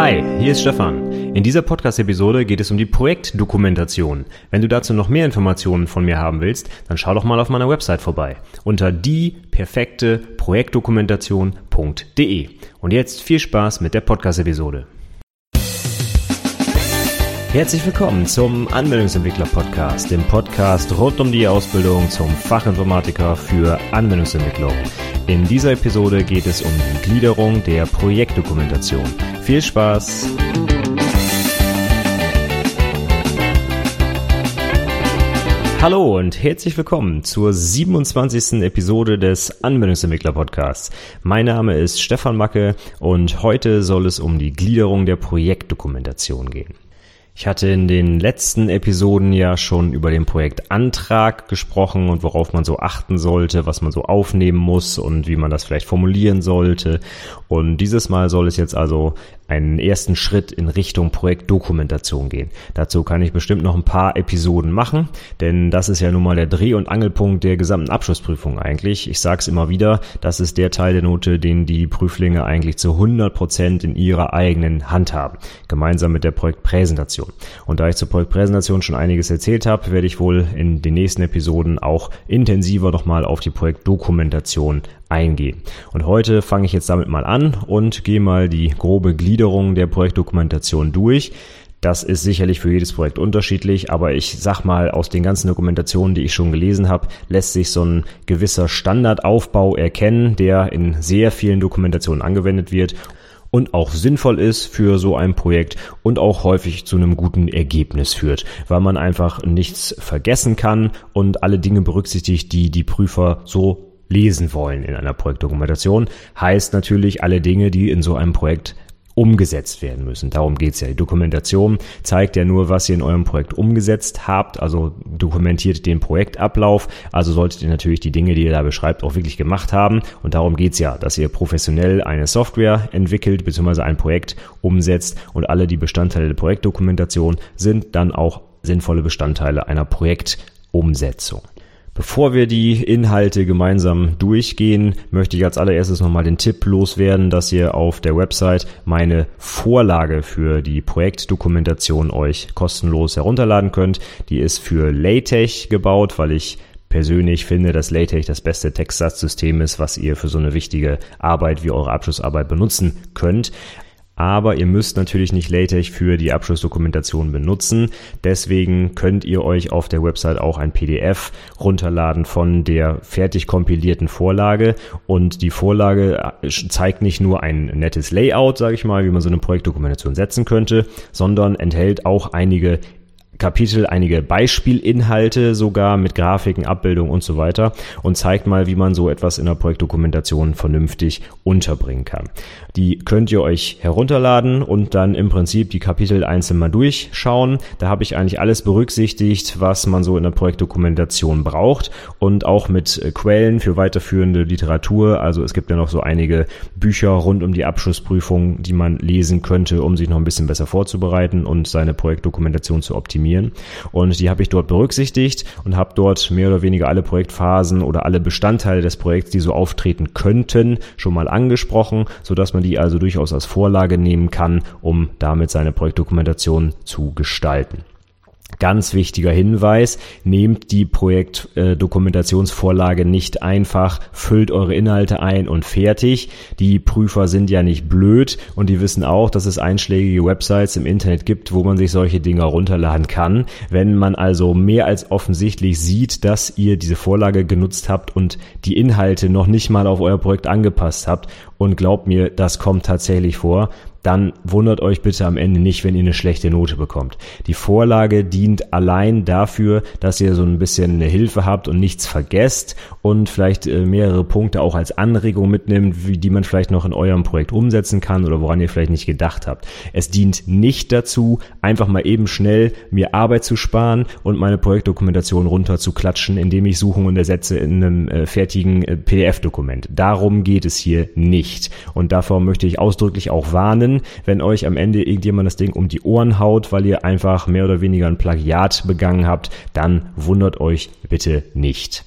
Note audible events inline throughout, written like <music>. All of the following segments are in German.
Hi, hier ist Stefan. In dieser Podcast-Episode geht es um die Projektdokumentation. Wenn du dazu noch mehr Informationen von mir haben willst, dann schau doch mal auf meiner Website vorbei unter dieperfekteprojektdokumentation.de. Und jetzt viel Spaß mit der Podcast-Episode. Herzlich willkommen zum Anwendungsentwickler Podcast, dem Podcast rund um die Ausbildung zum Fachinformatiker für Anwendungsentwicklung. In dieser Episode geht es um die Gliederung der Projektdokumentation. Viel Spaß! Hallo und herzlich willkommen zur 27. Episode des Anwendungsentwickler Podcasts. Mein Name ist Stefan Macke und heute soll es um die Gliederung der Projektdokumentation gehen. Ich hatte in den letzten Episoden ja schon über den Projektantrag gesprochen und worauf man so achten sollte, was man so aufnehmen muss und wie man das vielleicht formulieren sollte. Und dieses Mal soll es jetzt also einen ersten Schritt in Richtung Projektdokumentation gehen. Dazu kann ich bestimmt noch ein paar Episoden machen, denn das ist ja nun mal der Dreh- und Angelpunkt der gesamten Abschlussprüfung eigentlich. Ich sage es immer wieder, das ist der Teil der Note, den die Prüflinge eigentlich zu 100 Prozent in ihrer eigenen Hand haben, gemeinsam mit der Projektpräsentation. Und da ich zur Projektpräsentation schon einiges erzählt habe, werde ich wohl in den nächsten Episoden auch intensiver nochmal auf die Projektdokumentation eingehen. Und heute fange ich jetzt damit mal an und gehe mal die grobe Gliederung der Projektdokumentation durch. Das ist sicherlich für jedes Projekt unterschiedlich, aber ich sag mal, aus den ganzen Dokumentationen, die ich schon gelesen habe, lässt sich so ein gewisser Standardaufbau erkennen, der in sehr vielen Dokumentationen angewendet wird und auch sinnvoll ist für so ein Projekt und auch häufig zu einem guten Ergebnis führt, weil man einfach nichts vergessen kann und alle Dinge berücksichtigt, die die Prüfer so lesen wollen in einer Projektdokumentation, heißt natürlich alle Dinge, die in so einem Projekt umgesetzt werden müssen. Darum geht's ja. Die Dokumentation zeigt ja nur, was ihr in eurem Projekt umgesetzt habt, also dokumentiert den Projektablauf. Also solltet ihr natürlich die Dinge, die ihr da beschreibt, auch wirklich gemacht haben. Und darum geht's ja, dass ihr professionell eine Software entwickelt bzw. ein Projekt umsetzt und alle die Bestandteile der Projektdokumentation sind dann auch sinnvolle Bestandteile einer Projektumsetzung. Bevor wir die Inhalte gemeinsam durchgehen, möchte ich als allererstes nochmal den Tipp loswerden, dass ihr auf der Website meine Vorlage für die Projektdokumentation euch kostenlos herunterladen könnt. Die ist für LaTeX gebaut, weil ich persönlich finde, dass LaTeX das beste Textsatzsystem ist, was ihr für so eine wichtige Arbeit wie eure Abschlussarbeit benutzen könnt aber ihr müsst natürlich nicht LaTeX für die Abschlussdokumentation benutzen. Deswegen könnt ihr euch auf der Website auch ein PDF runterladen von der fertig kompilierten Vorlage und die Vorlage äh, zeigt nicht nur ein nettes Layout, sage ich mal, wie man so eine Projektdokumentation setzen könnte, sondern enthält auch einige Kapitel einige Beispielinhalte sogar mit Grafiken, Abbildungen und so weiter und zeigt mal, wie man so etwas in der Projektdokumentation vernünftig unterbringen kann. Die könnt ihr euch herunterladen und dann im Prinzip die Kapitel einzeln mal durchschauen. Da habe ich eigentlich alles berücksichtigt, was man so in der Projektdokumentation braucht und auch mit Quellen für weiterführende Literatur. Also es gibt ja noch so einige Bücher rund um die Abschlussprüfung, die man lesen könnte, um sich noch ein bisschen besser vorzubereiten und seine Projektdokumentation zu optimieren optimieren. Und die habe ich dort berücksichtigt und habe dort mehr oder weniger alle Projektphasen oder alle Bestandteile des Projekts, die so auftreten könnten, schon mal angesprochen, sodass man die also durchaus als Vorlage nehmen kann, um damit seine Projektdokumentation zu gestalten. Ganz wichtiger Hinweis, nehmt die Projektdokumentationsvorlage äh, nicht einfach, füllt eure Inhalte ein und fertig. Die Prüfer sind ja nicht blöd und die wissen auch, dass es einschlägige Websites im Internet gibt, wo man sich solche Dinge runterladen kann. Wenn man also mehr als offensichtlich sieht, dass ihr diese Vorlage genutzt habt und die Inhalte noch nicht mal auf euer Projekt angepasst habt und glaubt mir, das kommt tatsächlich vor, dann wundert euch bitte am Ende nicht, wenn ihr eine schlechte Note bekommt. Die Vorlage dient allein dafür, dass ihr so ein bisschen eine Hilfe habt und nichts vergesst und vielleicht äh, mehrere Punkte auch als Anregung mitnimmt, wie die man vielleicht noch in eurem Projekt umsetzen kann oder woran ihr vielleicht nicht gedacht habt. Es dient nicht dazu, einfach mal eben schnell mir Arbeit zu sparen und meine Projektdokumentation runterzuklatschen, indem ich Suchen und ersetze in einem äh, fertigen äh, PDF-Dokument. Darum geht es hier nicht. Und davor möchte ich ausdrücklich auch warnen, schlimm, wenn euch am Ende irgendjemand das Ding um die Ohren haut, weil ihr einfach mehr oder weniger ein Plagiat begangen habt, dann wundert euch bitte nicht.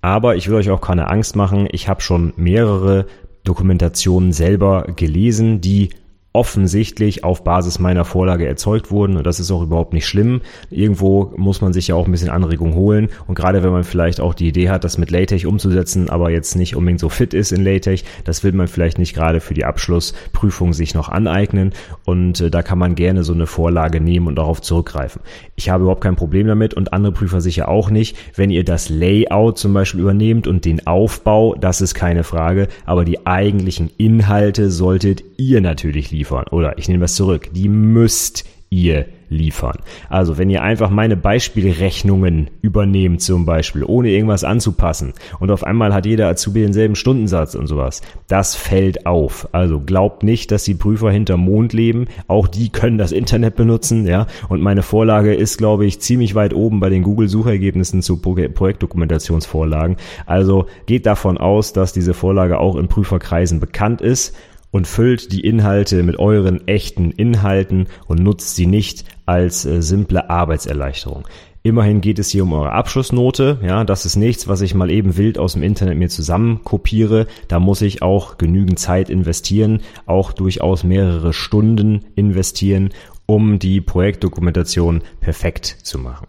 Aber ich will euch auch keine Angst machen. Ich habe schon mehrere Dokumentationen selber gelesen, die offensichtlich auf Basis meiner Vorlage erzeugt wurden und das ist auch überhaupt nicht schlimm. Irgendwo muss man sich ja auch ein bisschen Anregung holen und gerade wenn man vielleicht auch die Idee hat, das mit LaTeX umzusetzen, aber jetzt nicht unbedingt so fit ist in LaTeX, das will man vielleicht nicht gerade für die Abschlussprüfung sich noch aneignen und äh, da kann man gerne so eine Vorlage nehmen und darauf zurückgreifen. Ich habe überhaupt kein Problem damit und andere Prüfer sicher auch nicht. Wenn ihr das Layout zum Beispiel übernehmt und den Aufbau, das ist keine Frage, aber die eigentlichen Inhalte solltet ihr natürlich liefern. Oder ich nehme das zurück, die müsst ihr liefern. Also wenn ihr einfach meine Beispielrechnungen übernehmt zum Beispiel, ohne irgendwas anzupassen und auf einmal hat jeder Azubi denselben Stundensatz und sowas, das fällt auf. Also glaubt nicht, dass die Prüfer hinter Mond leben. Auch die können das Internet benutzen, ja. Und meine Vorlage ist, glaube ich, ziemlich weit oben bei den Google-Suchergebnissen zu Projektdokumentationsvorlagen. Also geht davon aus, dass diese Vorlage auch in Prüferkreisen bekannt ist und füllt die Inhalte mit euren echten Inhalten und nutzt sie nicht als äh, simple Arbeitserleichterung. Immerhin geht es hier um eure Abschlussnote. Ja, das ist nichts, was ich mal eben wild aus dem Internet mir zusammen kopiere. Da muss ich auch genügend Zeit investieren, auch durchaus mehrere Stunden investieren, um die Projektdokumentation perfekt zu machen.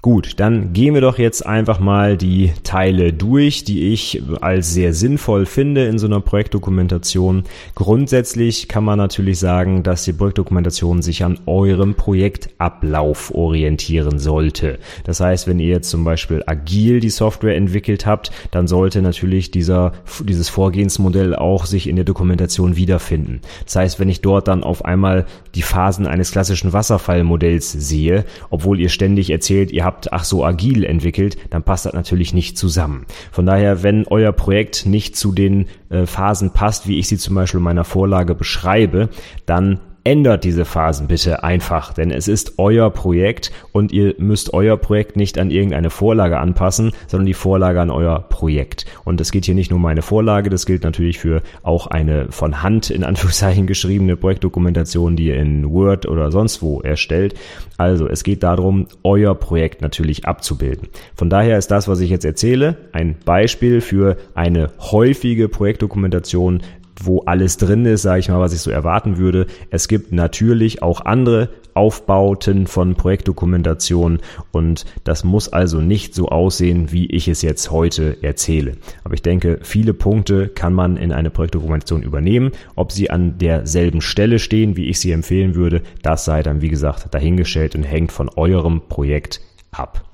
Gut, dann gehen wir doch jetzt einfach mal die Teile durch, die ich als sehr sinnvoll finde in so einer Projektdokumentation. Grundsätzlich kann man natürlich sagen, dass die Projektdokumentation sich an eurem Projektablauf orientieren sollte. Das heißt, wenn ihr jetzt zum Beispiel agil die Software entwickelt habt, dann sollte natürlich dieser, dieses Vorgehensmodell auch sich in der Dokumentation wiederfinden. Das heißt, wenn ich dort dann auf einmal die Phasen eines klassischen Wasserfallmodells sehe, obwohl ihr ständig erzählt, ihr habt ach so agil entwickelt, dann passt das natürlich nicht zusammen. Von daher, wenn euer Projekt nicht zu den äh, Phasen passt, wie ich sie zum Beispiel in meiner Vorlage beschreibe, dann ändert diese Phasen bitte einfach, denn es ist euer Projekt und ihr müsst euer Projekt nicht an irgendeine Vorlage anpassen, sondern die Vorlage an euer Projekt. Und es geht hier nicht nur um eine Vorlage, das gilt natürlich für auch eine von Hand in Anführungszeichen geschriebene Projektdokumentation, die ihr in Word oder sonst wo erstellt. Also es geht darum, euer Projekt natürlich abzubilden. Von daher ist das, was ich jetzt erzähle, ein Beispiel für eine häufige Projektdokumentation, wo alles drin ist, sage ich mal, was ich so erwarten würde. Es gibt natürlich auch andere Aufbauten von Projektdokumentationen und das muss also nicht so aussehen, wie ich es jetzt heute erzähle. Aber ich denke, viele Punkte kann man in eine Projektdokumentation übernehmen. Ob sie an derselben Stelle stehen, wie ich sie empfehlen würde, das sei dann, wie gesagt, dahingestellt und hängt von eurem Projekt ab.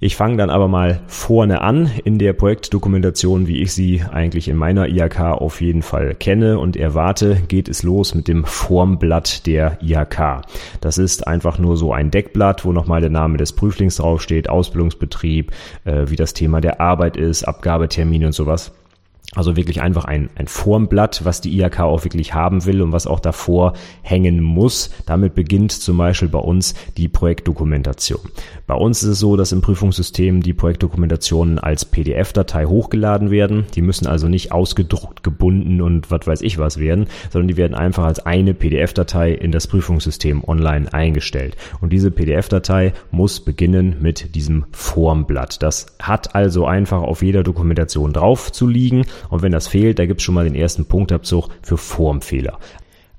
Ich fange dann aber mal vorne an in der Projektdokumentation, wie ich sie eigentlich in meiner IHK auf jeden Fall kenne und erwarte, geht es los mit dem Formblatt der IHK. Das ist einfach nur so ein Deckblatt, wo nochmal der Name des Prüflings draufsteht, Ausbildungsbetrieb, äh, wie das Thema der Arbeit ist, Abgabetermine und sowas. Also wirklich einfach ein, ein Formblatt, was die IHK auch wirklich haben will und was auch davor hängen muss. Damit beginnt zum Beispiel bei uns die Projektdokumentation. Bei uns ist es so, dass im Prüfungssystem die Projektdokumentationen als PDF-Datei hochgeladen werden. Die müssen also nicht ausgedruckt, gebunden und was weiß ich was werden, sondern die werden einfach als eine PDF-Datei in das Prüfungssystem online eingestellt. Und diese PDF-Datei muss beginnen mit diesem Formblatt. Das hat also einfach auf jeder Dokumentation drauf zu liegen und wenn das fehlt, da gibt es schon mal den ersten Punktabzug für Formfehler.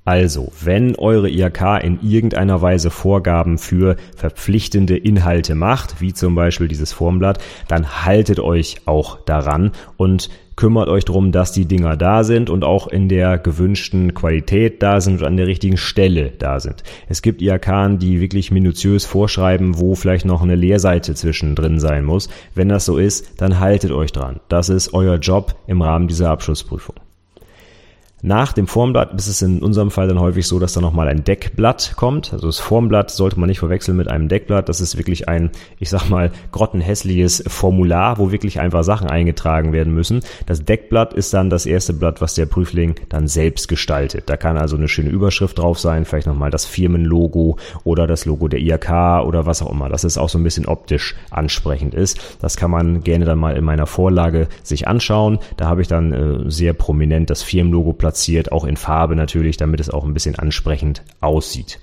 Also, wenn eure IHK in irgendeiner Weise Vorgaben für verpflichtende Inhalte macht, wie zum Beispiel dieses Formblatt, dann haltet euch auch daran und kümmert euch darum, dass die Dinger da sind und auch in der gewünschten Qualität da sind und an der richtigen Stelle da sind. Es gibt IHK, die wirklich minutiös vorschreiben, wo vielleicht noch eine Leerseite zwischendrin sein muss. Wenn das so ist, dann haltet euch dran. Das ist euer Job im Rahmen dieser Abschlussprüfung. Nach dem Formblatt ist es in unserem Fall dann häufig so, dass da nochmal ein Deckblatt kommt. Also das Formblatt sollte man nicht verwechseln mit einem Deckblatt. Das ist wirklich ein, ich sag mal, grottenhässliches Formular, wo wirklich einfach Sachen eingetragen werden müssen. Das Deckblatt ist dann das erste Blatt, was der Prüfling dann selbst gestaltet. Da kann also eine schöne Überschrift drauf sein, vielleicht nochmal das Firmenlogo oder das Logo der IAK oder was auch immer. Das ist auch so ein bisschen optisch ansprechend ist. Das kann man gerne dann mal in meiner Vorlage sich anschauen. Da habe ich dann äh, sehr prominent das Firmenlogo platziert platziert, auch in Farbe natürlich, damit es auch ein bisschen ansprechend aussieht.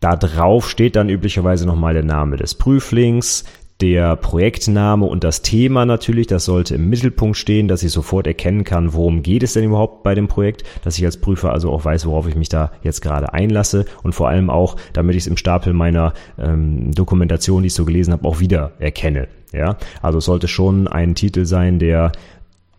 Da drauf steht dann üblicherweise nochmal der Name des Prüflings, der Projektname und das Thema natürlich, das sollte im Mittelpunkt stehen, dass ich sofort erkennen kann, worum geht es denn überhaupt bei dem Projekt, dass ich als Prüfer also auch weiß, worauf ich mich da jetzt gerade einlasse und vor allem auch, damit ich es im Stapel meiner ähm, Dokumentation, die ich so gelesen habe, auch wieder erkenne. Ja, also es sollte schon ein Titel sein, der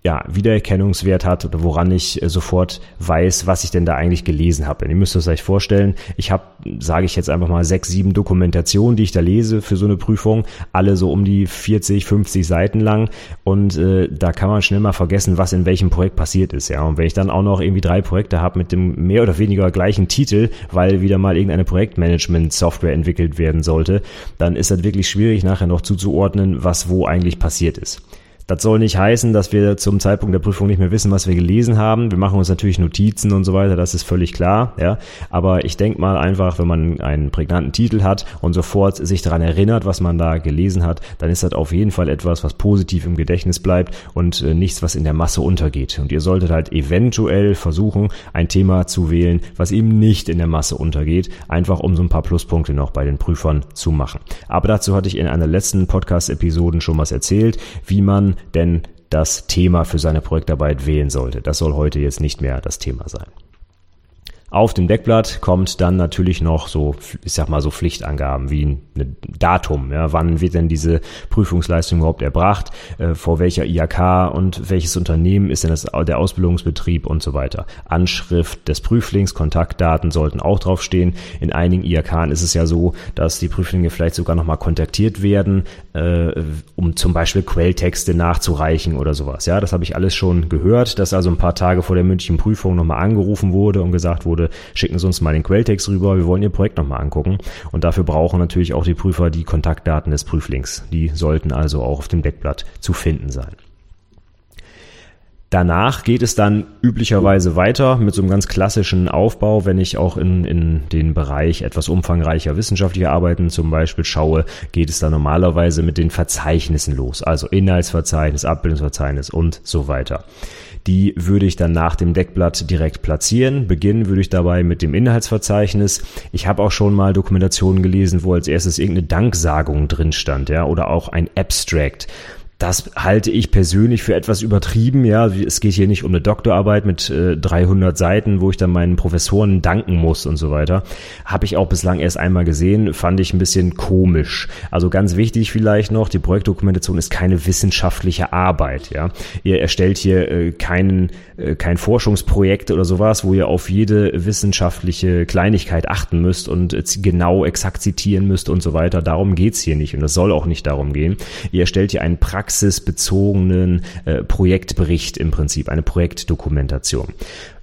ja, Wiedererkennungswert hat oder woran ich äh, sofort weiß, was ich denn da eigentlich gelesen habe. Ihr müsst es euch vorstellen, ich habe, sage ich jetzt einfach mal, sechs, sieben Dokumentationen, die ich da lese für so eine Prüfung, alle so um die 40, 50 Seiten lang und äh, da kann man schnell mal vergessen, was in welchem Projekt passiert ist. Ja, und wenn ich dann auch noch irgendwie drei Projekte habe mit dem mehr oder weniger gleichen Titel, weil wieder mal irgendeine Projektmanagement-Software entwickelt werden sollte, dann ist das wirklich schwierig nachher noch zuzuordnen, was wo eigentlich passiert ist. Das soll nicht heißen, dass wir zum Zeitpunkt der Prüfung nicht mehr wissen, was wir gelesen haben. Wir machen uns natürlich Notizen und so weiter, das ist völlig klar. Ja, aber ich denke mal einfach, wenn man einen prägnanten Titel hat und sofort sich daran erinnert, was man da gelesen hat, dann ist das auf jeden Fall etwas, was positiv im Gedächtnis bleibt und äh, nichts, was in der Masse untergeht. Und ihr solltet halt eventuell versuchen, ein Thema zu wählen, was eben nicht in der Masse untergeht, einfach um so ein paar Pluspunkte noch bei den Prüfern zu machen. Aber dazu hatte ich in einer letzten Podcast-Episoden schon was erzählt, wie man denn das Thema für seine Projektarbeit wählen sollte. Das soll heute jetzt nicht mehr das Thema sein. Auf dem Deckblatt kommt dann natürlich noch so, ich sag mal so Pflichtangaben wie ein Datum. Ja, wann wird denn diese Prüfungsleistung überhaupt erbracht? Äh, vor welcher IHK und welches Unternehmen ist denn das, der Ausbildungsbetrieb und so weiter? Anschrift des Prüflings, Kontaktdaten sollten auch draufstehen. In einigen IHK ist es ja so, dass die Prüflinge vielleicht sogar nochmal kontaktiert werden, äh, um zum Beispiel Quelltexte nachzureichen oder sowas. Ja, das habe ich alles schon gehört, dass also ein paar Tage vor der mündlichen Prüfung nochmal angerufen wurde und gesagt wurde, wurde, schicken Sie uns mal den Quelltext rüber, wir wollen Ihr Projekt nochmal angucken. Und dafür brauchen natürlich auch die Prüfer die Kontaktdaten des Prüflings. Die sollten also auch auf dem Deckblatt zu finden sein. Danach geht es dann üblicherweise weiter mit so einem ganz klassischen Aufbau, wenn ich auch in, in den Bereich etwas umfangreicher wissenschaftlicher Arbeiten zum Beispiel schaue, geht es dann normalerweise mit den Verzeichnissen los. Also Inhaltsverzeichnis, Abbildungsverzeichnis und so weiter. Die würde ich dann nach dem Deckblatt direkt platzieren. Beginnen würde ich dabei mit dem Inhaltsverzeichnis. Ich habe auch schon mal Dokumentationen gelesen, wo als erstes irgendeine Danksagung drin stand, ja, oder auch ein Abstract. Das halte ich persönlich für etwas übertrieben. Ja, es geht hier nicht um eine Doktorarbeit mit äh, 300 Seiten, wo ich dann meinen Professoren danken muss und so weiter. Habe ich auch bislang erst einmal gesehen, fand ich ein bisschen komisch. Also ganz wichtig vielleicht noch: Die Projektdokumentation ist keine wissenschaftliche Arbeit. Ja, ihr erstellt hier äh, keinen äh, kein Forschungsprojekt oder sowas, wo ihr auf jede wissenschaftliche Kleinigkeit achten müsst und äh, genau exakt zitieren müsst und so weiter. Darum geht's hier nicht und das soll auch nicht darum gehen. Ihr erstellt hier einen Praxis praxisbezogenen äh, Projektbericht im Prinzip, eine Projektdokumentation.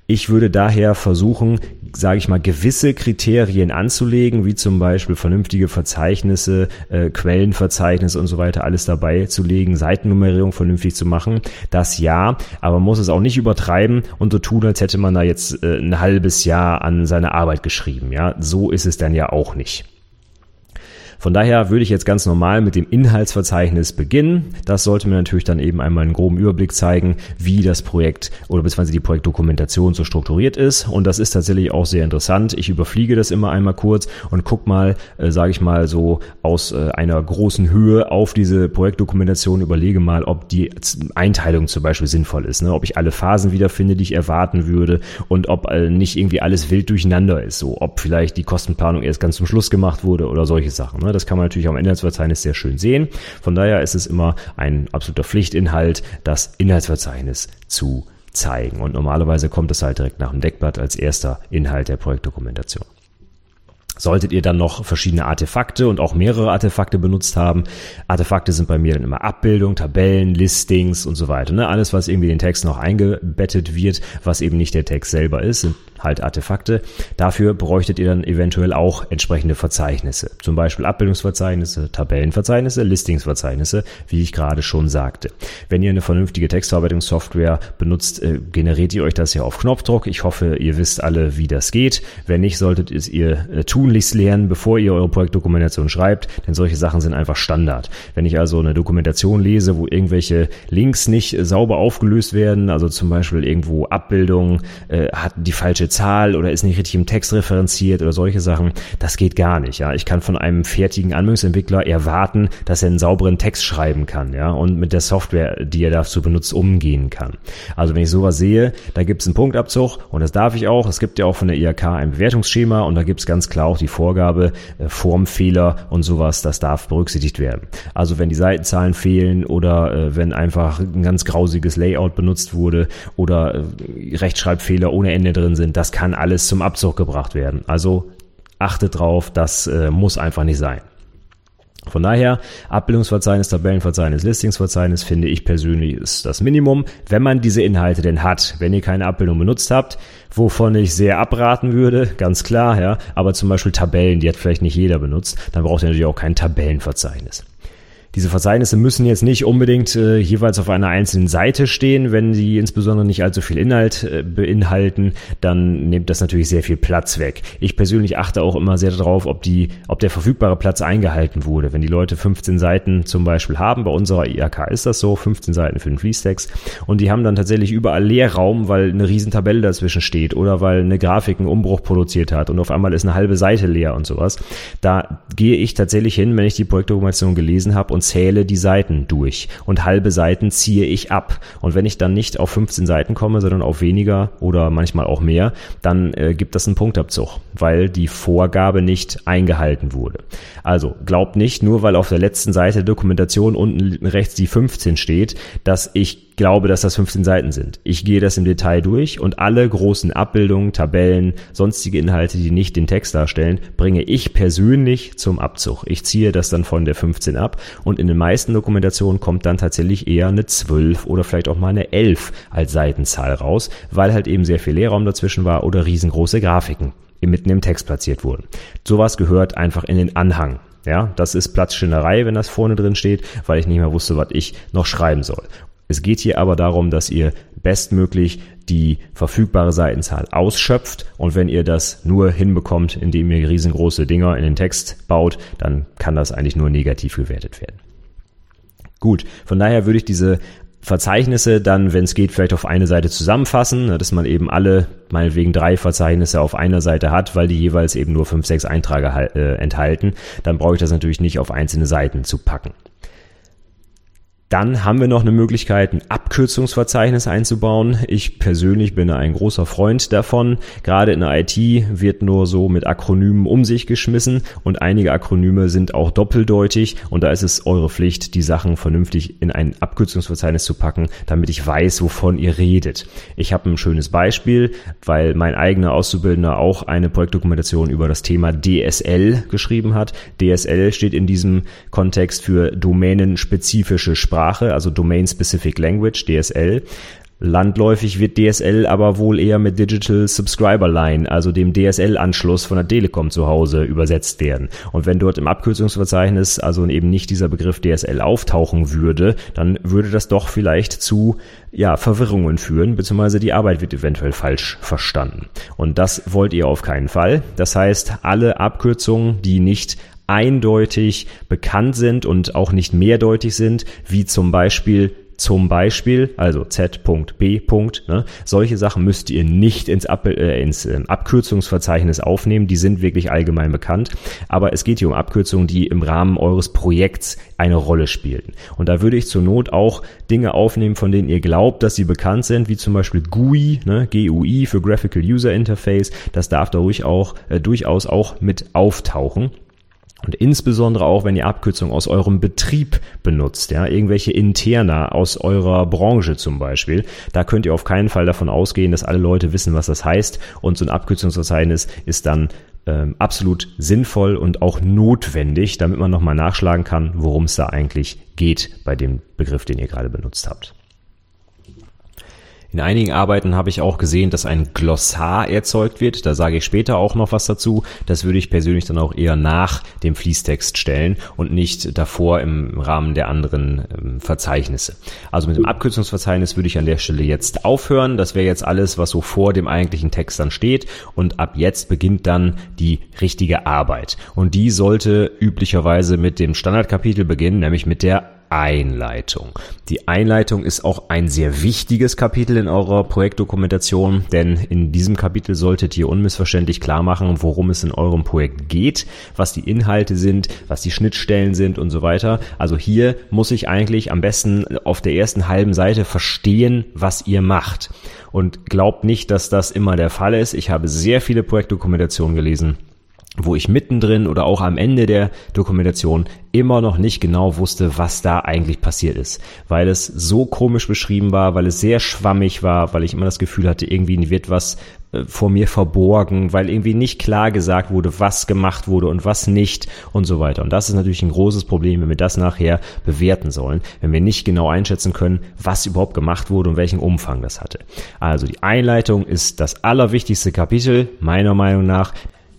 Ich würde daher versuchen, sage ich mal, gewisse Kriterien anzulegen, wie zum Beispiel vernünftige Verzeichnisse, äh, Quellenverzeichnisse und so weiter, alles dabei zu legen, Seitennummerierung vernünftig zu machen. Das ja, aber man muss es auch nicht übertreiben und so tun, als hätte man da jetzt äh, ein halbes Jahr an seine Arbeit geschrieben. Ja, so ist es dann ja auch nicht. Von daher würde ich jetzt ganz normal mit dem Inhaltsverzeichnis beginnen. Das sollte mir natürlich dann eben einmal einen groben Überblick zeigen, wie das Projekt oder beziehungsweise die Projektdokumentation so strukturiert ist. Und das ist tatsächlich auch sehr interessant. Ich überfliege das immer einmal kurz und guck mal, äh, sage ich mal so aus äh, einer großen Höhe auf diese Projektdokumentation, überlege mal, ob die Einteilung zum Beispiel sinnvoll ist, ne? ob ich alle Phasen wiederfinde, die ich erwarten würde und ob äh, nicht irgendwie alles wild durcheinander ist, so ob vielleicht die Kostenplanung erst ganz zum Schluss gemacht wurde oder solche Sachen. Ne? Ne? Das kann man natürlich am Inhaltsverzeichnis sehr schön sehen. Von daher ist es immer ein absoluter Pflichtinhalt, das Inhaltsverzeichnis zu zeigen. Und normalerweise kommt es halt direkt nach dem Deckblatt als erster Inhalt der Projektdokumentation. Solltet ihr dann noch verschiedene Artefakte und auch mehrere Artefakte benutzt haben, Artefakte sind bei mir dann immer Abbildung, Tabellen, Listings und so weiter. Ne? Alles, was irgendwie in den Text noch eingebettet wird, was eben nicht der Text selber ist, sind halt Artefakte. Dafür bräuchtet ihr dann eventuell auch entsprechende Verzeichnisse. Zum Beispiel Abbildungsverzeichnisse, Tabellenverzeichnisse, Listingsverzeichnisse, wie ich gerade schon sagte. Wenn ihr eine vernünftige Textverarbeitungssoftware benutzt, äh, generiert ihr euch das ja auf Knopfdruck. Ich hoffe, ihr wisst alle, wie das geht. Wenn nicht, solltet es ihr äh, tunlichst lernen, bevor ihr eure Projektdokumentation schreibt, denn solche Sachen sind einfach Standard. Wenn ich also eine Dokumentation lese, wo irgendwelche Links nicht sauber aufgelöst werden, also zum Beispiel irgendwo Abbildungen äh, hat die falsche Zahl oder ist nicht richtig im Text referenziert oder solche Sachen. Das geht gar nicht. Ja, ich kann von einem fertigen Anwendungsentwickler erwarten, dass er einen sauberen Text schreiben kann, ja, und mit der Software, die er dazu benutzt, umgehen kann. Also wenn ich sowas sehe, da gibt es einen Punktabzug und das darf ich auch. Es gibt ja auch von der IHK ein Bewertungsschema und da gibt es ganz klar auch die Vorgabe, äh, Formfehler und sowas, das darf berücksichtigt werden. Also wenn die Seitenzahlen fehlen oder äh, wenn einfach ein ganz grausiges Layout benutzt wurde oder äh, Rechtschreibfehler ohne Ende drin sind, das kann alles zum Abzug gebracht werden. Also achtet drauf, das muss einfach nicht sein. Von daher, Abbildungsverzeichnis, Tabellenverzeichnis, Listingsverzeichnis finde ich persönlich ist das Minimum, wenn man diese Inhalte denn hat. Wenn ihr keine Abbildung benutzt habt, wovon ich sehr abraten würde, ganz klar, ja, aber zum Beispiel Tabellen, die hat vielleicht nicht jeder benutzt, dann braucht ihr natürlich auch kein Tabellenverzeichnis. Diese Verzeichnisse müssen jetzt nicht unbedingt äh, jeweils auf einer einzelnen Seite stehen. Wenn sie insbesondere nicht allzu viel Inhalt äh, beinhalten, dann nimmt das natürlich sehr viel Platz weg. Ich persönlich achte auch immer sehr darauf, ob die, ob der verfügbare Platz eingehalten wurde. Wenn die Leute 15 Seiten zum Beispiel haben, bei unserer IAK ist das so, 15 Seiten für den Fließtext, und die haben dann tatsächlich überall Leerraum, weil eine riesen Tabelle dazwischen steht oder weil eine Grafik einen Umbruch produziert hat und auf einmal ist eine halbe Seite leer und sowas. Da gehe ich tatsächlich hin, wenn ich die Projektdokumentation gelesen habe und zähle die Seiten durch und halbe Seiten ziehe ich ab. Und wenn ich dann nicht auf 15 Seiten komme, sondern auf weniger oder manchmal auch mehr, dann äh, gibt das einen Punktabzug, weil die Vorgabe nicht eingehalten wurde. Also glaubt nicht, nur weil auf der letzten Seite der Dokumentation unten rechts die 15 steht, dass ich glaube, dass das 15 Seiten sind. Ich gehe das im Detail durch und alle großen Abbildungen, Tabellen, sonstige Inhalte, die nicht den Text darstellen, bringe ich persönlich zum Abzug. Ich ziehe das dann von der 15 ab und in den meisten Dokumentationen kommt dann tatsächlich eher eine 12 oder vielleicht auch mal eine 11 als Seitenzahl raus, weil halt eben sehr viel Leerraum dazwischen war oder riesengroße Grafiken mitten im Text platziert wurden. Sowas gehört einfach in den Anhang. Ja, das ist Platzschinderei, wenn das vorne drin steht, weil ich nicht mehr wusste, was ich noch schreiben soll. Es geht hier aber darum, dass ihr bestmöglich die verfügbare Seitenzahl ausschöpft und wenn ihr das nur hinbekommt, indem ihr riesengroße Dinger in den Text baut, dann kann das eigentlich nur negativ gewertet werden. Gut, von daher würde ich diese Verzeichnisse dann, wenn es geht, vielleicht auf eine Seite zusammenfassen, dass man eben alle, meinetwegen drei Verzeichnisse auf einer Seite hat, weil die jeweils eben nur fünf, sechs Einträge äh, enthalten. Dann brauche ich das natürlich nicht auf einzelne Seiten zu packen. Dann haben wir noch eine Möglichkeit, ein Abkürzungsverzeichnis einzubauen. Ich persönlich bin ein großer Freund davon. Gerade in der IT wird nur so mit Akronymen um sich geschmissen und einige Akronyme sind auch doppeldeutig und da ist es eure Pflicht, die Sachen vernünftig in ein Abkürzungsverzeichnis zu packen, damit ich weiß, wovon ihr redet. Ich habe ein schönes Beispiel, weil mein eigener Auszubildender auch eine Projektdokumentation über das Thema DSL geschrieben hat. DSL steht in diesem Kontext für domänenspezifische Sprache. Sprache, also Domain Specific Language, DSL. Landläufig wird DSL aber wohl eher mit Digital Subscriber Line, also dem DSL-Anschluss von der Telekom zu Hause übersetzt werden. Und wenn dort im Abkürzungsverzeichnis also eben nicht dieser Begriff DSL auftauchen würde, dann würde das doch vielleicht zu ja, Verwirrungen führen, beziehungsweise die Arbeit wird eventuell falsch verstanden. Und das wollt ihr auf keinen Fall. Das heißt, alle Abkürzungen, die nicht eindeutig bekannt sind und auch nicht mehrdeutig sind, wie zum Beispiel zum Beispiel, also Z.B. Ne, solche Sachen müsst ihr nicht ins, Ab äh, ins äh, Abkürzungsverzeichnis aufnehmen, die sind wirklich allgemein bekannt, aber es geht hier um Abkürzungen, die im Rahmen eures Projekts eine Rolle spielen. Und da würde ich zur Not auch Dinge aufnehmen, von denen ihr glaubt, dass sie bekannt sind, wie zum Beispiel GUI, ne, GUI für Graphical User Interface, das darf da ruhig auch, äh, durchaus auch mit auftauchen. Und insbesondere auch, wenn ihr Abkürzungen aus eurem Betrieb benutzt, ja, irgendwelche interna aus eurer Branche zum Beispiel, da könnt ihr auf keinen Fall davon ausgehen, dass alle Leute wissen, was das heißt. Und so ein Abkürzungsverzeichnis ist dann ähm, absolut sinnvoll und auch notwendig, damit man nochmal nachschlagen kann, worum es da eigentlich geht bei dem Begriff, den ihr gerade benutzt habt. In einigen Arbeiten habe ich auch gesehen, dass ein Glossar erzeugt wird. Da sage ich später auch noch was dazu. Das würde ich persönlich dann auch eher nach dem Fließtext stellen und nicht davor im Rahmen der anderen ähm, Verzeichnisse. Also mit dem Abkürzungsverzeichnis würde ich an der Stelle jetzt aufhören. Das wäre jetzt alles, was so vor dem eigentlichen Text dann steht. Und ab jetzt beginnt dann die richtige Arbeit. Und die sollte üblicherweise mit dem Standardkapitel beginnen, nämlich mit der Einleitung. Die Einleitung ist auch ein sehr wichtiges Kapitel in eurer Projektdokumentation, denn in diesem Kapitel solltet ihr unmissverständlich klar machen, worum es in eurem Projekt geht, was die Inhalte sind, was die Schnittstellen sind und so weiter. Also hier muss ich eigentlich am besten auf der ersten halben Seite verstehen, was ihr macht. Und glaubt nicht, dass das immer der Fall ist. Ich habe sehr viele Projektdokumentationen gelesen wo ich mittendrin oder auch am Ende der Dokumentation immer noch nicht genau wusste, was da eigentlich passiert ist, weil es so komisch beschrieben war, weil es sehr schwammig war, weil ich immer das Gefühl hatte, irgendwie wird was äh, vor mir verborgen, weil irgendwie nicht klar gesagt wurde, was gemacht wurde und was nicht und so weiter. Und das ist natürlich ein großes Problem, wenn wir das nachher bewerten sollen, wenn wir nicht genau einschätzen können, was überhaupt gemacht wurde und welchen Umfang das hatte. Also die Einleitung ist das allerwichtigste Kapitel, meiner Meinung nach.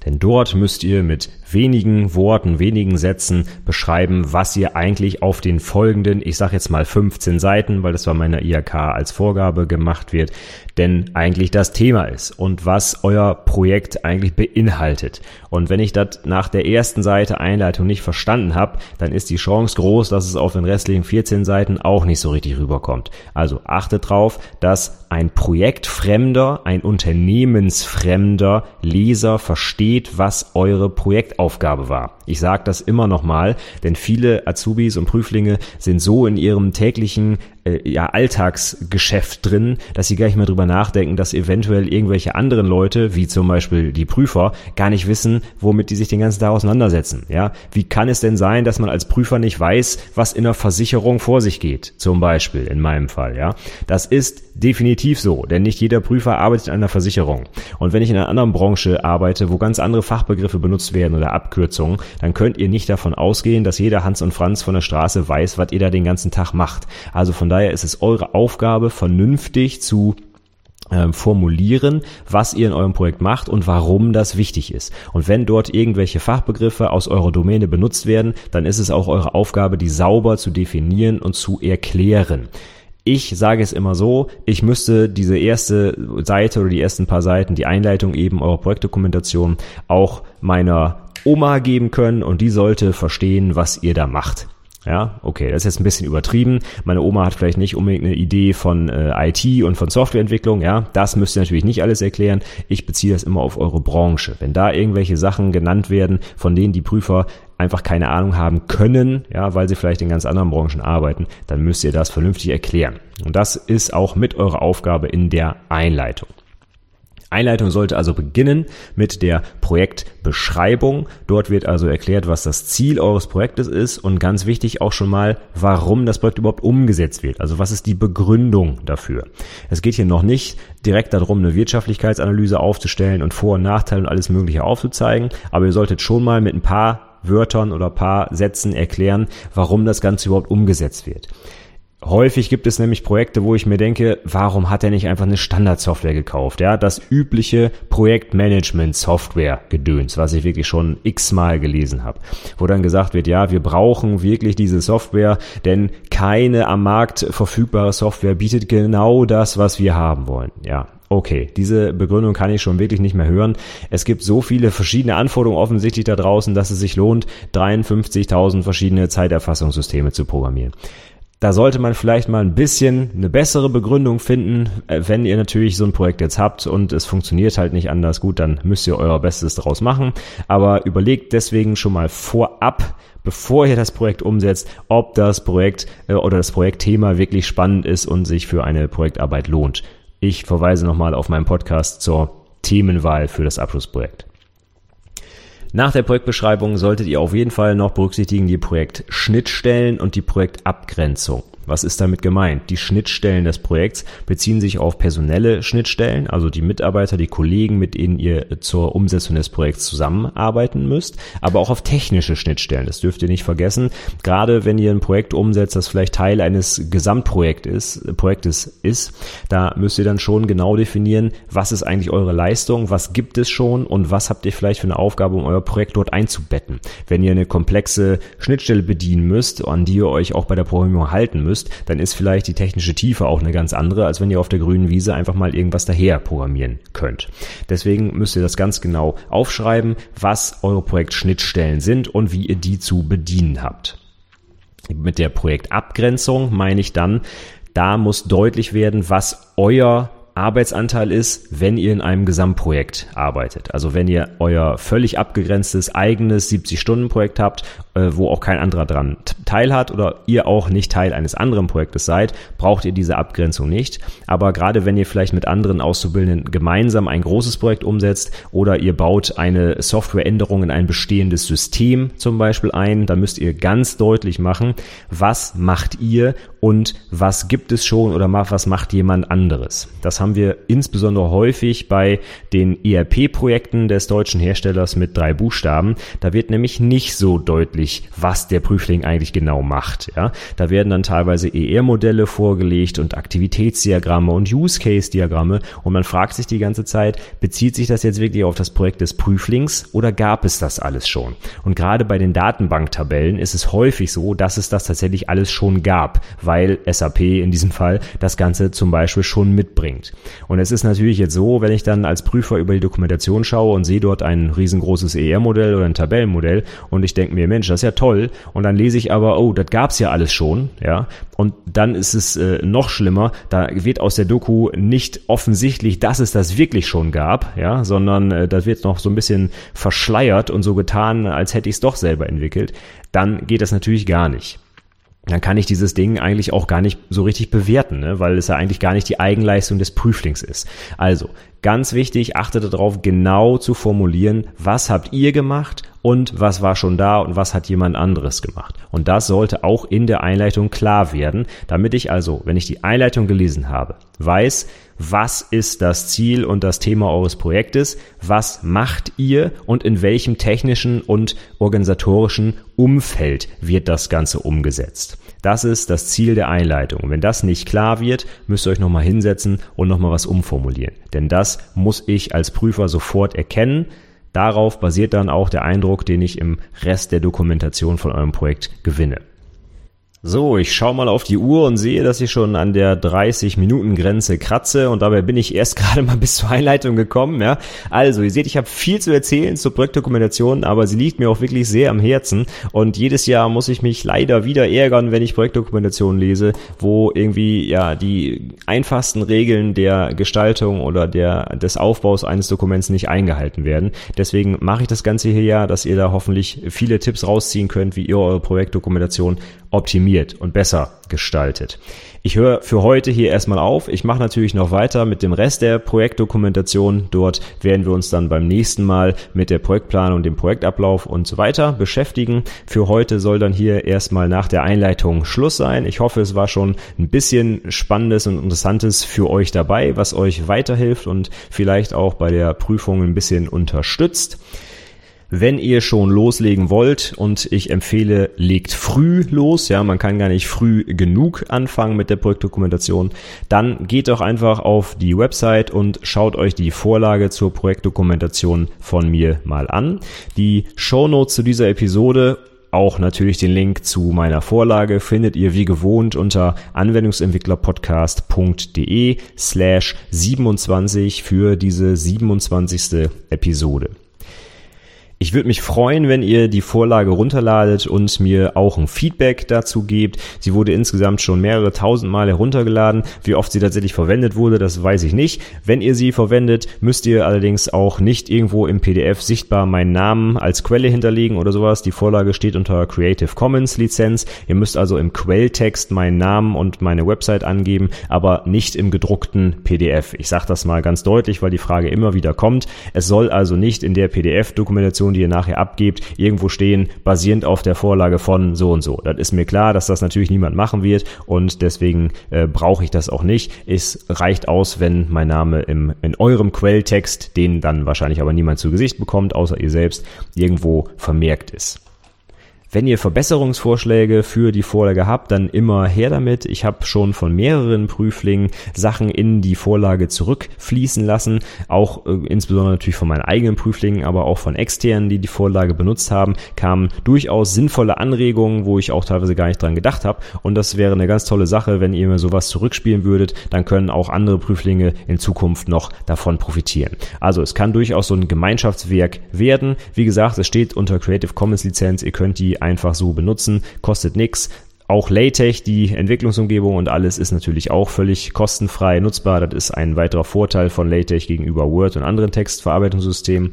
Denn dort müsst ihr mit wenigen Worten, wenigen Sätzen beschreiben, was ihr eigentlich auf den folgenden, ich sage jetzt mal 15 Seiten, weil das bei meiner IHK als Vorgabe gemacht wird, denn eigentlich das Thema ist und was euer Projekt eigentlich beinhaltet. Und wenn ich das nach der ersten Seite Einleitung nicht verstanden habe, dann ist die Chance groß, dass es auf den restlichen 14 Seiten auch nicht so richtig rüberkommt. Also achtet drauf, dass ein Projektfremder, ein Unternehmensfremder Leser versteht, was eure Projekt Aufgabe war. Ich sage das immer noch mal, denn viele Azubis und Prüflinge sind so in ihrem täglichen äh, ja, Alltagsgeschäft drin, dass sie gar nicht mehr drüber nachdenken, dass eventuell irgendwelche anderen Leute, wie zum Beispiel die Prüfer, gar nicht wissen, womit die sich den ganzen Tag auseinandersetzen. Ja, wie kann es denn sein, dass man als Prüfer nicht weiß, was in der Versicherung vor sich geht? Zum Beispiel in meinem Fall. Ja, das ist definitiv so, denn nicht jeder Prüfer arbeitet an einer Versicherung. Und wenn ich in einer anderen Branche arbeite, wo ganz andere Fachbegriffe benutzt werden oder Abkürzungen, dann könnt ihr nicht davon ausgehen, dass jeder Hans und Franz von der Straße weiß, was ihr da den ganzen Tag macht. Also von daher ist es eure Aufgabe, vernünftig zu ähm, formulieren, was ihr in eurem Projekt macht und warum das wichtig ist. Und wenn dort irgendwelche Fachbegriffe aus eurer Domäne benutzt werden, dann ist es auch eure Aufgabe, die sauber zu definieren und zu erklären. Ich sage es immer so, ich müsste diese erste Seite oder die ersten paar Seiten, die Einleitung eben eurer Projektdokumentation auch meiner Oma geben können und die sollte verstehen, was ihr da macht. Ja, okay, das ist jetzt ein bisschen übertrieben. Meine Oma hat vielleicht nicht unbedingt eine Idee von äh, IT und von Softwareentwicklung. Ja, das müsst ihr natürlich nicht alles erklären. Ich beziehe das immer auf eure Branche. Wenn da irgendwelche Sachen genannt werden, von denen die Prüfer einfach keine Ahnung haben können, ja, weil sie vielleicht in ganz anderen Branchen arbeiten, dann müsst ihr das vernünftig erklären. Und das ist auch mit eurer Aufgabe in der Einleitung. Einleitung sollte also beginnen mit der Projektbeschreibung. Dort wird also erklärt, was das Ziel eures Projektes ist und ganz wichtig auch schon mal, warum das Projekt überhaupt umgesetzt wird. Also was ist die Begründung dafür? Es geht hier noch nicht direkt darum, eine Wirtschaftlichkeitsanalyse aufzustellen und Vor- und Nachteile und alles Mögliche aufzuzeigen, aber ihr solltet schon mal mit ein paar Wörtern oder paar Sätzen erklären, warum das Ganze überhaupt umgesetzt wird. Häufig gibt es nämlich Projekte, wo ich mir denke, warum hat er nicht einfach eine Standardsoftware gekauft? Ja, das übliche Projektmanagement-Software-Gedöns, was ich wirklich schon x-mal gelesen habe. Wo dann gesagt wird, ja, wir brauchen wirklich diese Software, denn keine am Markt verfügbare Software bietet genau das, was wir haben wollen. Ja, Okay, diese Begründung kann ich schon wirklich nicht mehr hören. Es gibt so viele verschiedene Anforderungen offensichtlich da draußen, dass es sich lohnt, 53.000 verschiedene Zeiterfassungssysteme zu programmieren. Da sollte man vielleicht mal ein bisschen eine bessere Begründung finden, äh, wenn ihr natürlich so ein Projekt jetzt habt und es funktioniert halt nicht anders. Gut, dann müsst ihr euer Bestes daraus machen. Aber überlegt deswegen schon mal vorab, bevor ihr das Projekt umsetzt, ob das Projekt äh, oder das Projektthema wirklich spannend ist und sich für eine Projektarbeit lohnt. Ich verweise nochmal auf meinen Podcast zur Themenwahl für das Abschlussprojekt. Nach der Projektbeschreibung solltet ihr auf jeden Fall noch berücksichtigen die Projektschnittstellen und die Projektabgrenzung. Was ist damit gemeint? Die Schnittstellen des Projekts beziehen sich auf personelle Schnittstellen, also die Mitarbeiter, die Kollegen, mit denen ihr zur Umsetzung des Projekts zusammenarbeiten müsst, aber auch auf technische Schnittstellen. Das dürft ihr nicht vergessen. Gerade wenn ihr ein Projekt umsetzt, das vielleicht Teil eines Gesamtprojektes ist, Projektes ist, da müsst ihr dann schon genau definieren, was ist eigentlich eure Leistung, was gibt es schon und was habt ihr vielleicht für eine Aufgabe, um euer Projekt dort einzubetten. Wenn ihr eine komplexe Schnittstelle bedienen müsst, an die ihr euch auch bei der Programmierung halten müsst, dann ist vielleicht die technische Tiefe auch eine ganz andere, als wenn ihr auf der grünen Wiese einfach mal irgendwas daher programmieren könnt. Deswegen müsst ihr das ganz genau aufschreiben, was eure Projektschnittstellen sind und wie ihr die zu bedienen habt. Mit der Projektabgrenzung meine ich dann, da muss deutlich werden, was euer Arbeitsanteil ist, wenn ihr in einem Gesamtprojekt arbeitet. Also wenn ihr euer völlig abgegrenztes eigenes 70-Stunden-Projekt habt, äh, wo auch kein anderer dran teil hat oder ihr auch nicht Teil eines anderen Projektes seid, braucht ihr diese Abgrenzung nicht. Aber gerade wenn ihr vielleicht mit anderen Auszubildenden gemeinsam ein großes Projekt umsetzt oder ihr baut eine Softwareänderung in ein bestehendes System zum Beispiel ein, dann müsst ihr ganz deutlich machen, was macht ihr und was gibt es schon oder was macht jemand anderes. Das haben wir insbesondere häufig bei den ERP-Projekten des deutschen Herstellers mit drei Buchstaben. Da wird nämlich nicht so deutlich, was der Prüfling eigentlich genau macht. Ja, da werden dann teilweise ER-Modelle vorgelegt und Aktivitätsdiagramme und Use-Case-Diagramme und man fragt sich die ganze Zeit, bezieht sich das jetzt wirklich auf das Projekt des Prüflings oder gab es das alles schon? Und gerade bei den Datenbanktabellen ist es häufig so, dass es das tatsächlich alles schon gab, weil SAP in diesem Fall das Ganze zum Beispiel schon mitbringt. Und es ist natürlich jetzt so, wenn ich dann als Prüfer über die Dokumentation schaue und sehe dort ein riesengroßes ER-Modell oder ein Tabellenmodell und ich denke mir, Mensch, das ist ja toll. Und dann lese ich aber, oh, das gab's ja alles schon, ja. Und dann ist es äh, noch schlimmer, da wird aus der Doku nicht offensichtlich, dass es das wirklich schon gab, ja, sondern äh, das wird noch so ein bisschen verschleiert und so getan, als hätte ich es doch selber entwickelt. Dann geht das natürlich gar nicht dann kann ich dieses Ding eigentlich auch gar nicht so richtig bewerten, ne? weil es ja eigentlich gar nicht die Eigenleistung des Prüflings ist. Also ganz wichtig, achtet darauf, genau zu formulieren, was habt ihr gemacht und was war schon da und was hat jemand anderes gemacht. Und das sollte auch in der Einleitung klar werden, damit ich also, wenn ich die Einleitung gelesen habe, weiß, was ist das Ziel und das Thema eures Projektes, was macht ihr und in welchem technischen und organisatorischen Umfeld wird das Ganze umgesetzt. Das ist das Ziel der Einleitung. Wenn das nicht klar wird, müsst ihr euch nochmal hinsetzen und nochmal was umformulieren. Denn das muss ich als Prüfer sofort erkennen. Darauf basiert dann auch der Eindruck, den ich im Rest der Dokumentation von eurem Projekt gewinne. So, ich schaue mal auf die Uhr und sehe, dass ich schon an der 30-Minuten-Grenze kratze und dabei bin ich erst <laughs> gerade mal bis zur Einleitung gekommen. Ja. Also, ihr seht, ich habe viel zu erzählen zur Projektdokumentation, aber sie liegt mir auch wirklich sehr am Herzen und jedes Jahr muss ich mich leider wieder ärgern, wenn ich Projektdokumentation lese, wo irgendwie ja die einfachsten Regeln der Gestaltung oder der des Aufbaus eines Dokuments nicht eingehalten werden. Deswegen mache ich das Ganze hier ja, dass ihr da hoffentlich viele Tipps rausziehen könnt, wie ihr eure Projektdokumentation optimiert und besser gestaltet. Ich höre für heute hier erstmal auf. Ich mache natürlich noch weiter mit dem Rest der Projektdokumentation. Dort werden wir uns dann beim nächsten Mal mit der Projektplanung, dem Projektablauf und so weiter beschäftigen. Für heute soll dann hier erstmal nach der Einleitung Schluss sein. Ich hoffe, es war schon ein bisschen Spannendes und Interessantes für euch dabei, was euch weiterhilft und vielleicht auch bei der Prüfung ein bisschen unterstützt. Wenn ihr schon loslegen wollt und ich empfehle, legt früh los, ja, man kann gar nicht früh genug anfangen mit der Projektdokumentation, dann geht doch einfach auf die Website und schaut euch die Vorlage zur Projektdokumentation von mir mal an. Die Shownotes zu dieser Episode auch natürlich den Link zu meiner Vorlage findet ihr wie gewohnt unter anwendungsentwicklerpodcast.de slash 27 für diese 27. Episode. Ich würde mich freuen, wenn ihr die Vorlage runterladet und mir auch ein Feedback dazu gebt. Sie wurde insgesamt schon mehrere tausend Mal heruntergeladen. Wie oft sie tatsächlich verwendet wurde, das weiß ich nicht. Wenn ihr sie verwendet, müsst ihr allerdings auch nicht irgendwo im PDF sichtbar meinen Namen als Quelle hinterlegen oder sowas. Die Vorlage steht unter Creative Commons Lizenz. Ihr müsst also im Quelltext meinen Namen und meine Website angeben, aber nicht im gedruckten PDF. Ich sage das mal ganz deutlich, weil die Frage immer wieder kommt. Es soll also nicht in der PDF-Dokumentation Informationen, die ihr nachher abgebt, irgendwo stehen, basierend auf der Vorlage von so und so. Das ist mir klar, dass das natürlich niemand machen wird und deswegen äh, brauche ich das auch nicht. Es reicht aus, wenn mein Name im, in eurem Quelltext, den dann wahrscheinlich aber niemand zu Gesicht bekommt, außer ihr selbst, irgendwo vermerkt ist. Wenn ihr Verbesserungsvorschläge für die Vorlage habt, dann immer her damit. Ich habe schon von mehreren Prüflingen Sachen in die Vorlage zurückfließen lassen, auch äh, insbesondere natürlich von meinen eigenen Prüflingen, aber auch von externen, die die Vorlage benutzt haben, kamen durchaus sinnvolle Anregungen, wo ich auch teilweise gar nicht dran gedacht habe. Und das wäre eine ganz tolle Sache, wenn ihr mir sowas zurückspielen würdet, dann können auch andere Prüflinge in Zukunft noch davon profitieren. Also es kann durchaus so ein Gemeinschaftswerk werden. Wie gesagt, es steht unter Creative Commons Lizenz. Ihr könnt die einfach so benutzen, kostet nichts Auch LaTeX, die Entwicklungsumgebung und alles ist natürlich auch völlig kostenfrei nutzbar. Das ist ein weiterer Vorteil von LaTeX gegenüber Word und anderen Textverarbeitungssystemen.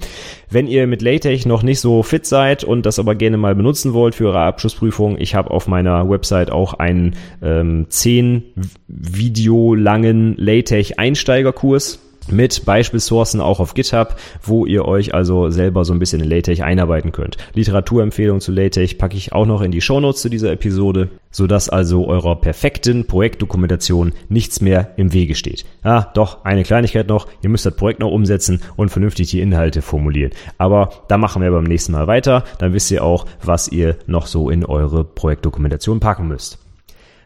Wenn ihr mit LaTeX noch nicht so fit seid und das aber gerne mal benutzen wollt für eure Abschlussprüfung, ich habe auf meiner Website auch einen ähm, 10 Video langen LaTeX Einsteigerkurs mit Beispielsourcen auch auf GitHub, wo ihr euch also selber so ein bisschen in LaTeX einarbeiten könnt. Literaturempfehlung zu LaTeX packe ich auch noch in die Shownotes zu dieser Episode, sodass also eurer perfekten Projektdokumentation nichts mehr im Wege steht. Ah, doch, eine Kleinigkeit noch, ihr müsst das Projekt noch umsetzen und vernünftig die Inhalte formulieren. Aber da machen wir beim nächsten Mal weiter, dann wisst ihr auch, was ihr noch so in eure Projektdokumentation packen müsst.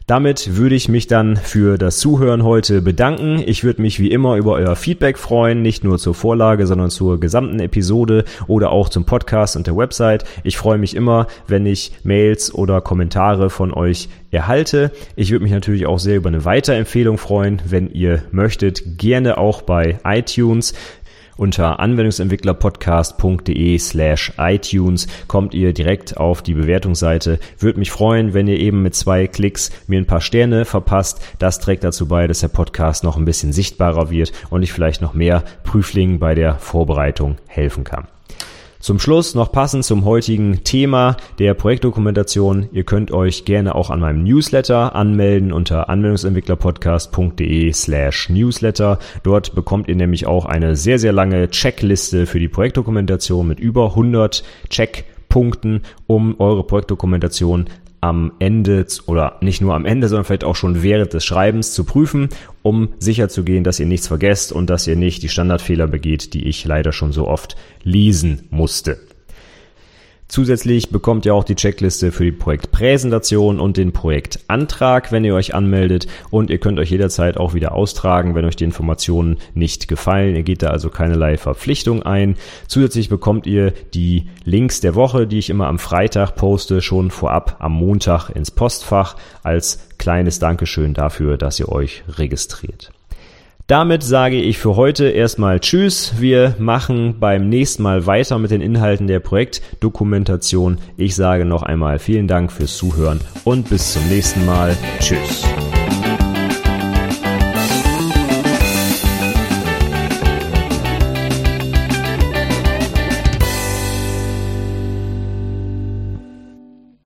Damit würde ich mich dann für das Zuhören heute bedanken. Ich würde mich wie immer über euer Feedback freuen, nicht nur zur Vorlage, sondern zur gesamten Episode oder auch zum Podcast und der Website. Ich freue mich immer, wenn ich Mails oder Kommentare von euch erhalte. Ich würde mich natürlich auch sehr über eine Weiterempfehlung freuen, wenn ihr möchtet. Gerne auch bei iTunes. Unter anwendungsentwicklerpodcast.de slash iTunes kommt ihr direkt auf die Bewertungsseite. Würde mich freuen, wenn ihr eben mit zwei Klicks mir ein paar Sterne verpasst. Das trägt dazu bei, dass der Podcast noch ein bisschen sichtbarer wird und ich vielleicht noch mehr Prüflingen bei der Vorbereitung helfen kann. Zum Schluss noch passend zum heutigen Thema der Projektdokumentation. Ihr könnt euch gerne auch an meinem Newsletter anmelden unter anwendungsentwicklerpodcast.de slash newsletter. Dort bekommt ihr nämlich auch eine sehr, sehr lange Checkliste für die Projektdokumentation mit über 100 Checkpunkten, um eure Projektdokumentation am Ende oder nicht nur am Ende, sondern vielleicht auch schon während des Schreibens zu prüfen, um sicherzugehen, dass ihr nichts vergesst und dass ihr nicht die Standardfehler begeht, die ich leider schon so oft lesen musste. Zusätzlich bekommt ihr auch die Checkliste für die Projektpräsentation und den Projektantrag, wenn ihr euch anmeldet. Und ihr könnt euch jederzeit auch wieder austragen, wenn euch die Informationen nicht gefallen. Ihr geht da also keinerlei Verpflichtung ein. Zusätzlich bekommt ihr die Links der Woche, die ich immer am Freitag poste, schon vorab am Montag ins Postfach als kleines Dankeschön dafür, dass ihr euch registriert. Damit sage ich für heute erstmal Tschüss. Wir machen beim nächsten Mal weiter mit den Inhalten der Projektdokumentation. Ich sage noch einmal vielen Dank fürs Zuhören und bis zum nächsten Mal. Tschüss.